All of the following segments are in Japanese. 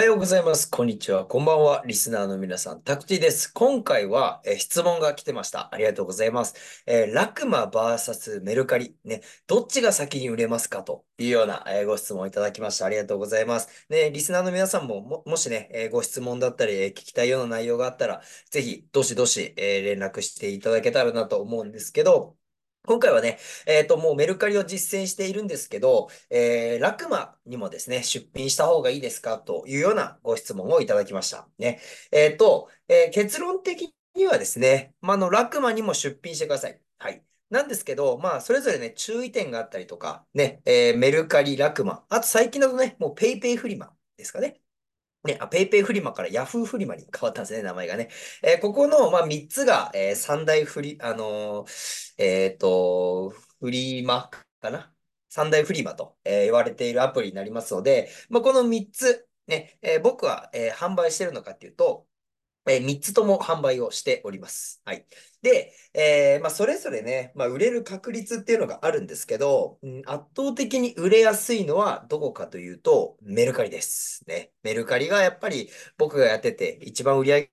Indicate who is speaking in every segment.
Speaker 1: はようございます。こんにちは。こんばんは。リスナーの皆さん、タクティです。今回は、え質問が来てました。ありがとうございます。えーラクマ VS メルカリ。ね、どっちが先に売れますかというような、えーご質問をいただきました。ありがとうございます。ね、リスナーの皆さんも、も、もしね、えーご質問だったり、え聞きたいような内容があったら、ぜひ、どしどし、え連絡していただけたらなと思うんですけど、今回はね、えっと、もうメルカリを実践しているんですけど、えーラクマにもですね、出品した方がいいですかというようなご質問をいただきました。ね。えっと、えー結論的にはですね、まあ、の、ラクマにも出品してください。はい。なんですけど、まあ、それぞれね、注意点があったりとか、ね、えーメルカリ、ラクマ、あと最近だとね、もうペイペイフリマですかね。ね、あ、ペイペイフリマからヤフーフリマに変わったんですね、名前がね。えーここの、まあ、3つが、えー三大フリ、あのーえっと、フリマかな？三大フリマと、え言われているアプリになりますので、まあ、この3つ、ね、え僕は、え販売してるのかっていうと、えー3つとも販売をしております。はい。で、えーまあ、それぞれね、まあ、売れる確率っていうのがあるんですけど、うん圧倒的に売れやすいのはどこかというと、メルカリです。ね。メルカリがやっぱり僕がやってて一番売り上げ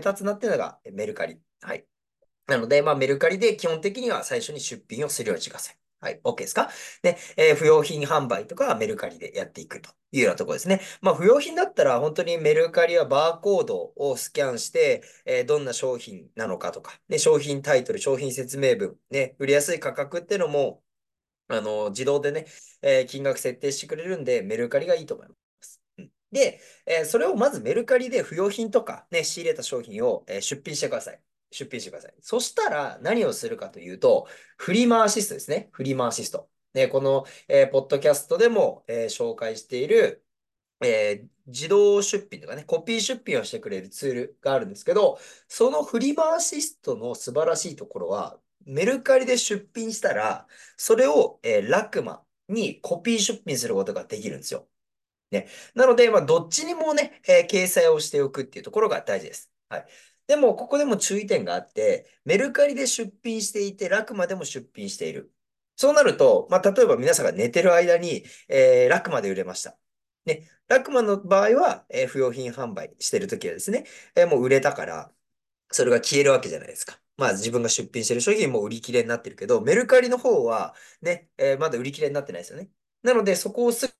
Speaker 1: 立つなっていうのがメルカリ。はい。なので、まあ、メルカリで基本的には最初に出品をするようにしてください。はい。OK ですか？で、えー不用品販売とかはメルカリでやっていくというようなところですね。まあ、不用品だったら本当にメルカリはバーコードをスキャンして、えーどんな商品なのかとか、ね、商品タイトル、商品説明文、ね、売りやすい価格っていうのも、あの、自動でね、えー金額設定してくれるんで、メルカリがいいと思います。うんで、えそれをまずメルカリで不用品とか、ね、仕入れた商品を、え出品してください。出品してください。そしたら何をするかというと、フリマアシストですね。フリマアシスト。ね、この、えーポッドキャストでも、えー紹介している、えー自動出品とかね、コピー出品をしてくれるツールがあるんですけど、そのフリマアシストの素晴らしいところは、メルカリで出品したら、それを、えラクマにコピー出品することができるんですよ。ね。なので、まあ、どっちにもね、え掲載をしておくっていうところが大事です。はい。でも、ここでも注意点があって、メルカリで出品していて、ラクマでも出品している。そうなると、まあ、例えば皆さんが寝てる間に、えーラクマで売れました。ね。ラクマの場合は、えー不用品販売してるときはですね、えーもう売れたから、それが消えるわけじゃないですか。まあ自分が出品してる商品も売り切れになってるけど、メルカリの方はね、えーまだ売り切れになってないですよね。なので、そこをす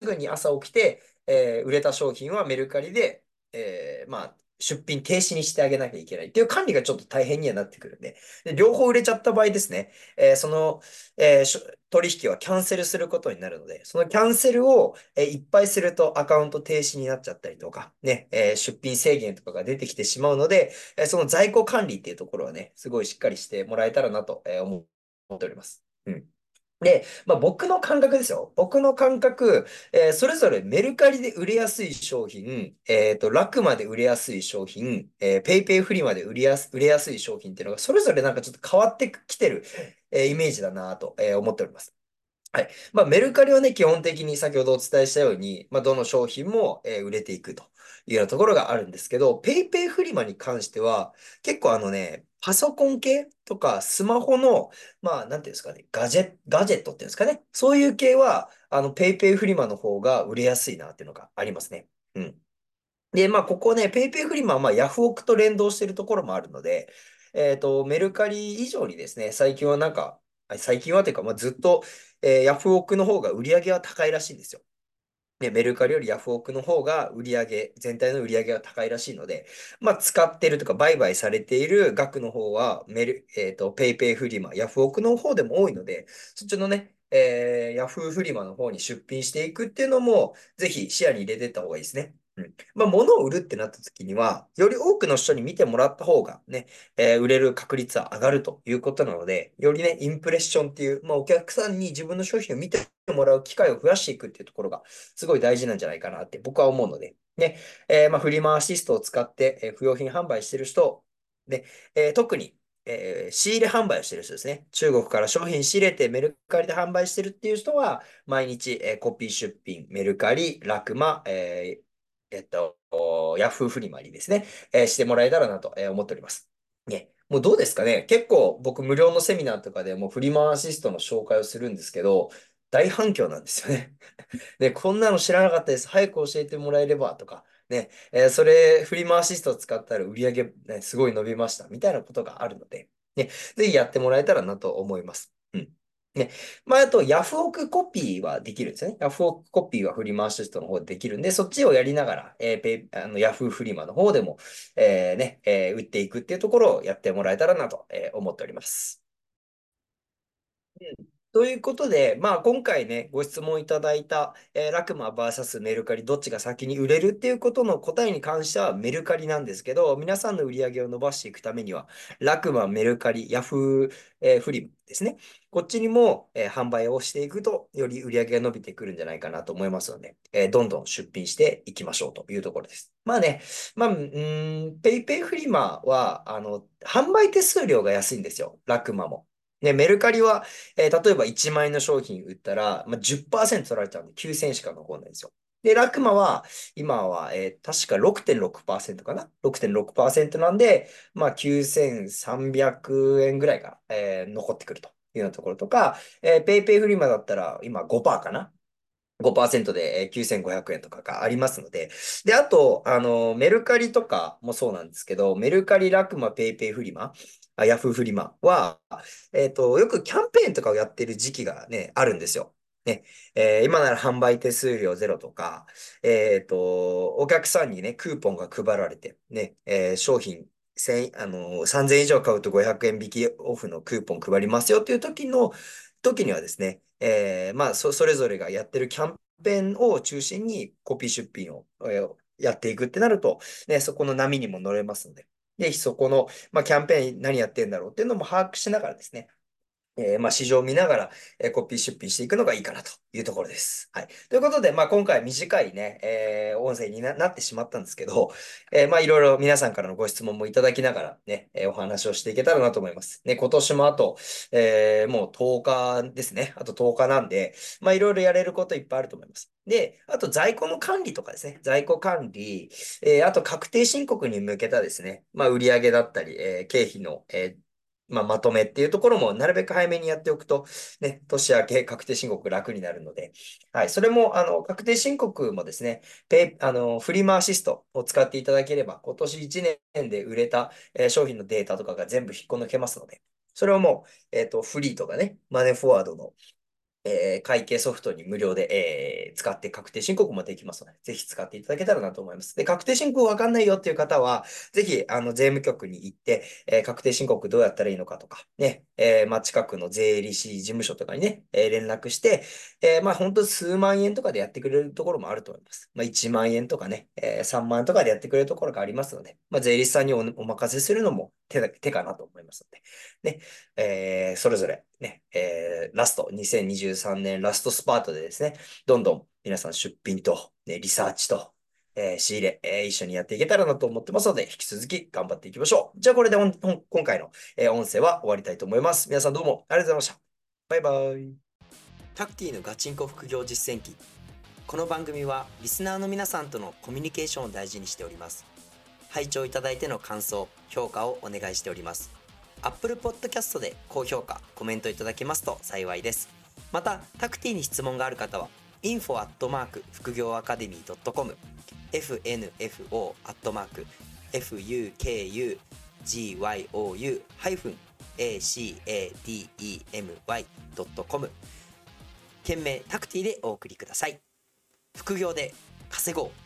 Speaker 1: ぐに朝起きて、えー売れた商品はメルカリで、えーまあ、出品停止にしてあげなきゃいけないっていう管理がちょっと大変にはなってくるんで、で両方売れちゃった場合ですね、えーその、えー取引はキャンセルすることになるので、そのキャンセルを、えーいっぱいするとアカウント停止になっちゃったりとか、ね、えー出品制限とかが出てきてしまうので、えーその在庫管理っていうところはね、すごいしっかりしてもらえたらなとえー思っております。うん。で、まあ、僕の感覚ですよ。僕の感覚、えーそれぞれメルカリで売れやすい商品、えっと、ラクマで売れやすい商品、えー、ペイペイフリマで売りやす、売れやすい商品っていうのが、それぞれなんかちょっと変わってきてる、えーイメージだなと、えー思っております。はい。まあ、メルカリはね、基本的に先ほどお伝えしたように、まあ、どの商品も、えー売れていくというようなところがあるんですけど、ペイペイフリマに関しては、結構あのね、パソコン系とかスマホの、まあ、なんていうんですかね、ガジェ、ガジェットっていうんですかね。そういう系は、あの、ペイペイフリマの方が売れやすいなっていうのがありますね。うん。で、まあ、ここね、ペイペイフリマは、まあ、ヤフオクと連動しているところもあるので、えっと、メルカリ以上にですね、最近はなんか、最近はというか、まあ、ずっと、えーヤフオクの方が売り上げは高いらしいんですよ。ね、メルカリよりヤフオクの方が売り上げ、全体の売り上げが高いらしいので、まあ、使ってるとか売買されている額の方はメル、えっと、ペイペイフリマ、ヤフオクの方でも多いので、そっちのね、えーヤフーフリマの方に出品していくっていうのも、ぜひ視野に入れていった方がいいですね。うん。まあ、物を売るってなった時には、より多くの人に見てもらった方がね、えー売れる確率は上がるということなので、よりね、インプレッションっていう、まあ、お客さんに自分の商品を見てもらう機会を増やしていくっていうところが、すごい大事なんじゃないかなって僕は思うので、ね、えーまあ、フリマアシストを使って、えー不用品販売してる人、で、えー特に、えー仕入れ販売をしてる人ですね。中国から商品仕入れてメルカリで販売してるっていう人は、毎日、えーコピー出品、メルカリ、ラクマ、えーえっと、ヤフーフリマにですね、えーしてもらえたらなと思っております。ね、もうどうですかね結構僕無料のセミナーとかでもフリマアシストの紹介をするんですけど、大反響なんですよね。で、こんなの知らなかったです。早く教えてもらえればとか、ね、えーそれ、フリマアシストを使ったら売り上げ、ね、すごい伸びましたみたいなことがあるので、ね、ぜひやってもらえたらなと思います。ね。まあ、あと、ヤフオクコピーはできるんですよね。ヤフオクコピーはフリマアシストの方でできるんで、そっちをやりながら、えーペ、あの、ヤフーフリマの方でも、えーね、えー売っていくっていうところをやってもらえたらなと、えー思っております。ということで、まあ、今回ね、ご質問いただいた、えーラクマ VS メルカリ、どっちが先に売れるっていうことの答えに関してはメルカリなんですけど、皆さんの売り上げを伸ばしていくためには、ラクマ、メルカリ、ヤフー、えーフリマですね。こっちにも、えー販売をしていくと、より売り上げが伸びてくるんじゃないかなと思いますので、えーどんどん出品していきましょうというところです。まあね、まあ、うーん、ペイペイフリマは、あの、販売手数料が安いんですよ。ラクマも。で、メルカリは、えー例えば1万円の商品売ったら、まあ、10%取られちゃうんで9000円しか残らないんですよ。で、ラクマは、今は、えー確か6.6%かな ?6.6% なんで、まあ、9300円ぐらいが、えー残ってくるというようなところとか、えー、ペイペイフリマだったら、今5%かな？5%で9500円とかがありますので、で、あと、あの、メルカリとかもそうなんですけど、メルカリ、ラクマ、ペイペイフリマ、ヤフーフリマは、えっと、よくキャンペーンとかをやってる時期がね、あるんですよ。ね、えー今なら販売手数料ゼロとか、えっと、お客さんにね、クーポンが配られて、ね、えー商品、千あの、3000以上買うと500円引きオフのクーポン配りますよっていう時の、時にはですね、えーまあ、そ、それぞれがやってるキャンペーンを中心にコピー出品を、やっていくってなると、ね、そこの波にも乗れますので、ぜひそこの、まあ、キャンペーン何やってんだろうっていうのも把握しながらですね、えーまあ、市場を見ながら、えーコピー出品していくのがいいかなというところです。はい。ということで、まあ、今回短いね、えー音声にな、ってしまったんですけど、えまあ、いろいろ皆さんからのご質問もいただきながらね、えお話をしていけたらなと思います。ね、今年もあと、えーもう10日ですね。あと10日なんで、まあ、いろいろやれることいっぱいあると思います。で、あと在庫の管理とかですね。在庫管理、えあと確定申告に向けたですね、まあ、売上だったり、え経費の、えまあ、まとめっていうところもなるべく早めにやっておくと、ね、年明け確定申告楽になるので、はい、それも、あの、確定申告もですね、ペ、あの、フリマアシストを使っていただければ、今年1年で売れた、えー商品のデータとかが全部引っこ抜けますので、それをもう、えっと、フリーとかね、マネーフォワードの、えー会計ソフトに無料で、えー使って確定申告もできますので、ぜひ使っていただけたらなと思います。で、確定申告わかんないよっていう方は、ぜひ、あの、税務局に行って、えー確定申告どうやったらいいのかとか、ね、えまあ、近くの税理士事務所とかにね、え連絡して、えまあ、本当数万円とかでやってくれるところもあると思います。まあ、1万円とかね、え3万円とかでやってくれるところがありますので、まあ、税理士さんにお、お任せするのも手だ、手かなと思いますので、ね、えーそれぞれ、ね、えーラスト、2023年ラストスパートでですね、どんどん皆さん出品と、ね、リサーチと、えー仕入れ、えー一緒にやっていけたらなと思ってますので、引き続き頑張っていきましょう。じゃあこれで今回の、えー音声は終わりたいと思います。皆さんどうもありがとうございました。バイバイ。
Speaker 2: タクティのガチンコ副業実践記この番組はリスナーの皆さんとのコミュニケーションを大事にしております拝聴いただいての感想評価をお願いしております。Apple Podcast で高評価コメントいただけますと幸いです。またタクティに質問がある方は info アットマーク副業アカデミー .com fnfo アットマーク fukugyou ハイフン academy.com 件名タクティでお送りください。副業で稼ごう。